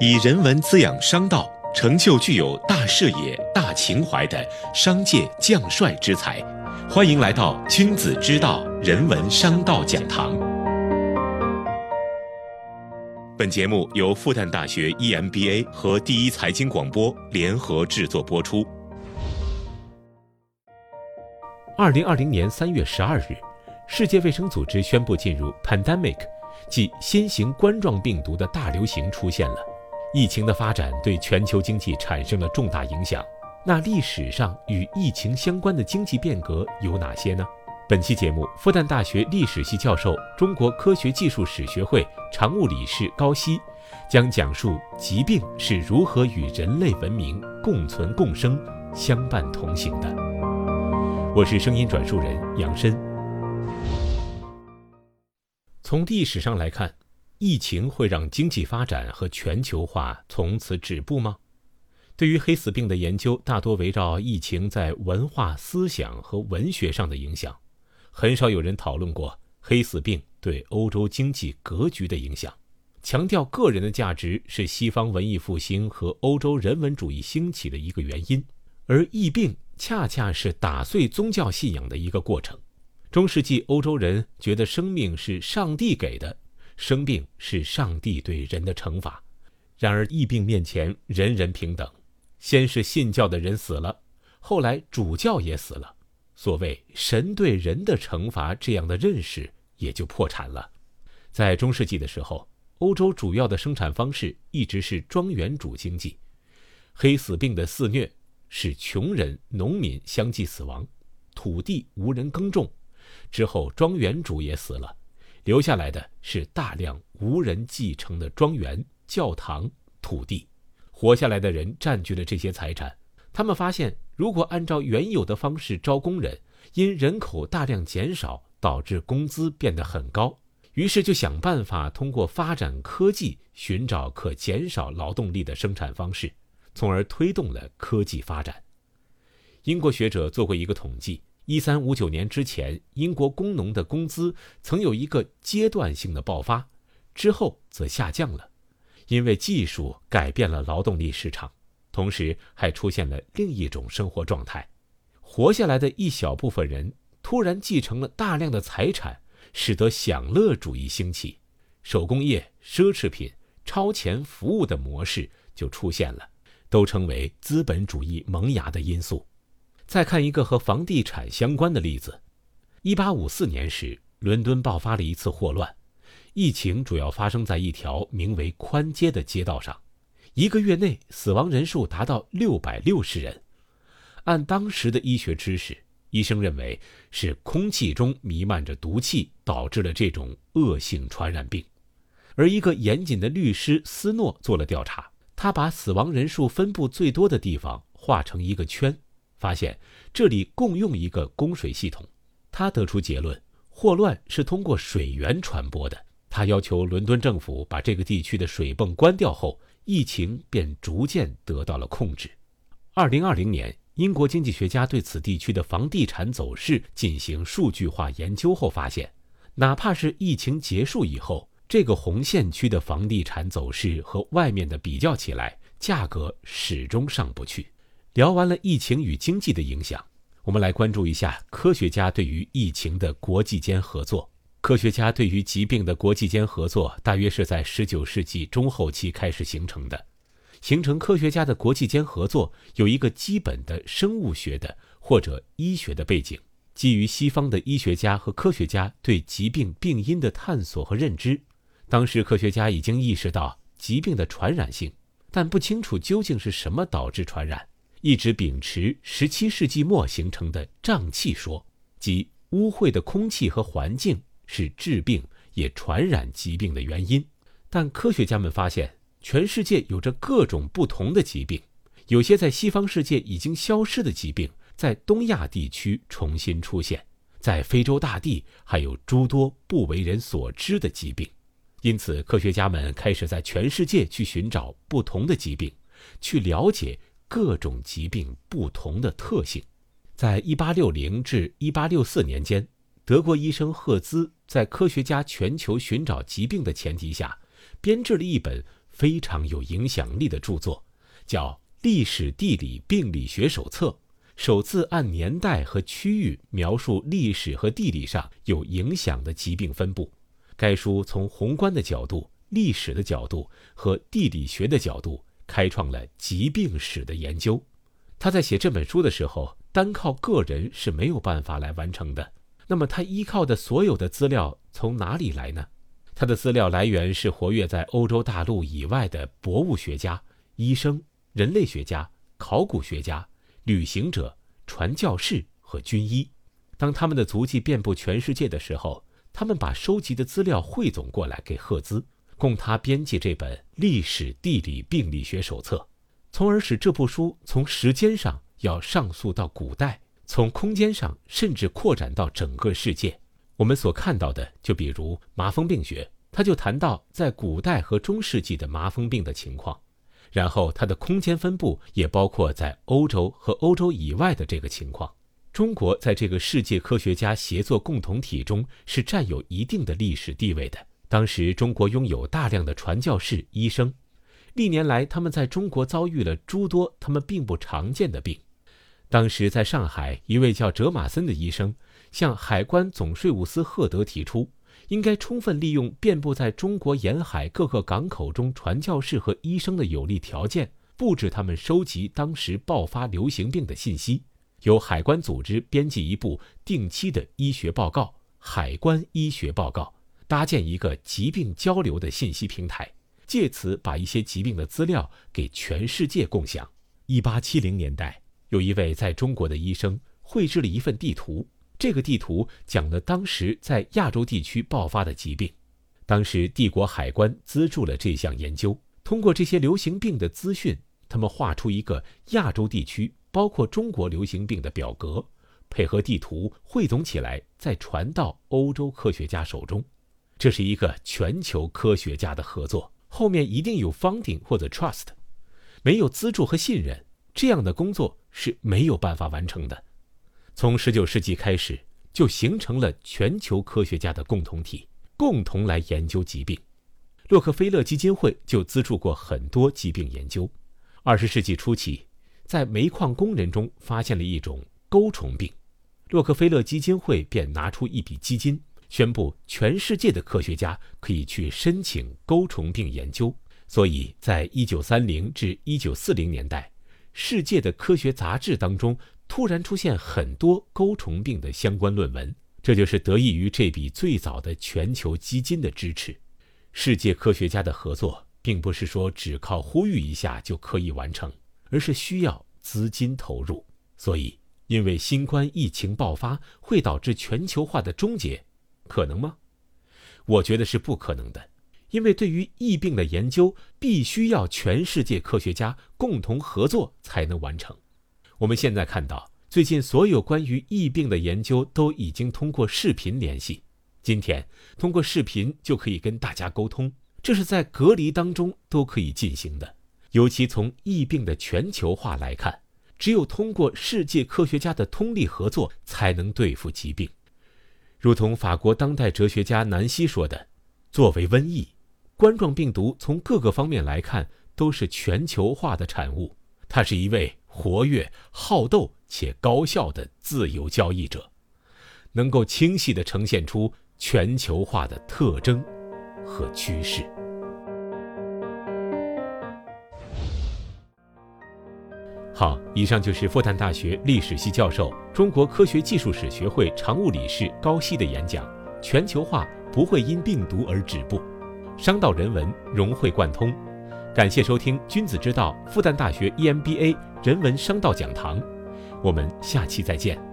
以人文滋养商道，成就具有大视野、大情怀的商界将帅之才。欢迎来到君子之道人文商道讲堂。本节目由复旦大学 EMBA 和第一财经广播联合制作播出。二零二零年三月十二日，世界卫生组织宣布进入 pandemic，即新型冠状病毒的大流行出现了。疫情的发展对全球经济产生了重大影响。那历史上与疫情相关的经济变革有哪些呢？本期节目，复旦大学历史系教授、中国科学技术史学会常务理事高希将讲述疾病是如何与人类文明共存共生、相伴同行的。我是声音转述人杨申。从历史上来看。疫情会让经济发展和全球化从此止步吗？对于黑死病的研究，大多围绕疫情在文化、思想和文学上的影响，很少有人讨论过黑死病对欧洲经济格局的影响。强调个人的价值是西方文艺复兴和欧洲人文主义兴起的一个原因，而疫病恰恰是打碎宗教信仰的一个过程。中世纪欧洲人觉得生命是上帝给的。生病是上帝对人的惩罚，然而疫病面前人人平等。先是信教的人死了，后来主教也死了，所谓神对人的惩罚这样的认识也就破产了。在中世纪的时候，欧洲主要的生产方式一直是庄园主经济，黑死病的肆虐使穷人、农民相继死亡，土地无人耕种，之后庄园主也死了。留下来的是大量无人继承的庄园、教堂、土地。活下来的人占据了这些财产。他们发现，如果按照原有的方式招工人，因人口大量减少，导致工资变得很高。于是就想办法通过发展科技，寻找可减少劳动力的生产方式，从而推动了科技发展。英国学者做过一个统计。一三五九年之前，英国工农的工资曾有一个阶段性的爆发，之后则下降了，因为技术改变了劳动力市场，同时还出现了另一种生活状态：活下来的一小部分人突然继承了大量的财产，使得享乐主义兴起，手工业、奢侈品、超前服务的模式就出现了，都成为资本主义萌芽的因素。再看一个和房地产相关的例子，一八五四年时，伦敦爆发了一次霍乱，疫情主要发生在一条名为宽街的街道上，一个月内死亡人数达到六百六十人。按当时的医学知识，医生认为是空气中弥漫着毒气导致了这种恶性传染病。而一个严谨的律师斯诺做了调查，他把死亡人数分布最多的地方画成一个圈。发现这里共用一个供水系统，他得出结论：霍乱是通过水源传播的。他要求伦敦政府把这个地区的水泵关掉后，疫情便逐渐得到了控制。二零二零年，英国经济学家对此地区的房地产走势进行数据化研究后发现，哪怕是疫情结束以后，这个红线区的房地产走势和外面的比较起来，价格始终上不去。聊完了疫情与经济的影响，我们来关注一下科学家对于疫情的国际间合作。科学家对于疾病的国际间合作，大约是在19世纪中后期开始形成的。形成科学家的国际间合作有一个基本的生物学的或者医学的背景，基于西方的医学家和科学家对疾病病因的探索和认知。当时科学家已经意识到疾病的传染性，但不清楚究竟是什么导致传染。一直秉持十七世纪末形成的瘴气说，即污秽的空气和环境是致病也传染疾病的原因。但科学家们发现，全世界有着各种不同的疾病，有些在西方世界已经消失的疾病，在东亚地区重新出现，在非洲大地还有诸多不为人所知的疾病。因此，科学家们开始在全世界去寻找不同的疾病，去了解。各种疾病不同的特性，在一八六零至一八六四年间，德国医生赫兹在科学家全球寻找疾病的前提下，编制了一本非常有影响力的著作，叫《历史地理病理学手册》，首次按年代和区域描述历史和地理上有影响的疾病分布。该书从宏观的角度、历史的角度和地理学的角度，开创了疾病史的研究。他在写这本书的时候，单靠个人是没有办法来完成的。那么，他依靠的所有的资料从哪里来呢？他的资料来源是活跃在欧洲大陆以外的博物学家、医生、人类学家、考古学家、旅行者、传教士和军医。当他们的足迹遍布全世界的时候，他们把收集的资料汇总过来给赫兹，供他编辑这本《历史地理病理学手册》，从而使这部书从时间上要上溯到古代，从空间上甚至扩展到整个世界。我们所看到的，就比如麻风病学，他就谈到在古代和中世纪的麻风病的情况，然后它的空间分布也包括在欧洲和欧洲以外的这个情况。中国在这个世界科学家协作共同体中是占有一定的历史地位的。当时中国拥有大量的传教士、医生，历年来他们在中国遭遇了诸多他们并不常见的病。当时在上海，一位叫哲马森的医生。向海关总税务司赫德提出，应该充分利用遍布在中国沿海各个港口中传教士和医生的有利条件，布置他们收集当时爆发流行病的信息，由海关组织编辑一部定期的医学报告《海关医学报告》，搭建一个疾病交流的信息平台，借此把一些疾病的资料给全世界共享。一八七零年代，有一位在中国的医生绘制了一份地图。这个地图讲了当时在亚洲地区爆发的疾病，当时帝国海关资助了这项研究。通过这些流行病的资讯，他们画出一个亚洲地区，包括中国流行病的表格，配合地图汇总起来，再传到欧洲科学家手中。这是一个全球科学家的合作，后面一定有 funding 或者 trust，没有资助和信任，这样的工作是没有办法完成的。从19世纪开始，就形成了全球科学家的共同体，共同来研究疾病。洛克菲勒基金会就资助过很多疾病研究。20世纪初期，在煤矿工人中发现了一种钩虫病，洛克菲勒基金会便拿出一笔基金，宣布全世界的科学家可以去申请钩虫病研究。所以在1930至1940年代，世界的科学杂志当中。突然出现很多钩虫病的相关论文，这就是得益于这笔最早的全球基金的支持。世界科学家的合作，并不是说只靠呼吁一下就可以完成，而是需要资金投入。所以，因为新冠疫情爆发会导致全球化的终结，可能吗？我觉得是不可能的，因为对于疫病的研究，必须要全世界科学家共同合作才能完成。我们现在看到，最近所有关于疫病的研究都已经通过视频联系。今天通过视频就可以跟大家沟通，这是在隔离当中都可以进行的。尤其从疫病的全球化来看，只有通过世界科学家的通力合作，才能对付疾病。如同法国当代哲学家南希说的：“作为瘟疫，冠状病毒从各个方面来看都是全球化的产物。”它是一位。活跃、好斗且高效的自由交易者，能够清晰地呈现出全球化的特征和趋势。好，以上就是复旦大学历史系教授、中国科学技术史学会常务理事高希的演讲。全球化不会因病毒而止步，商道人文融会贯通。感谢收听《君子之道》复旦大学 EMBA。人文商道讲堂，我们下期再见。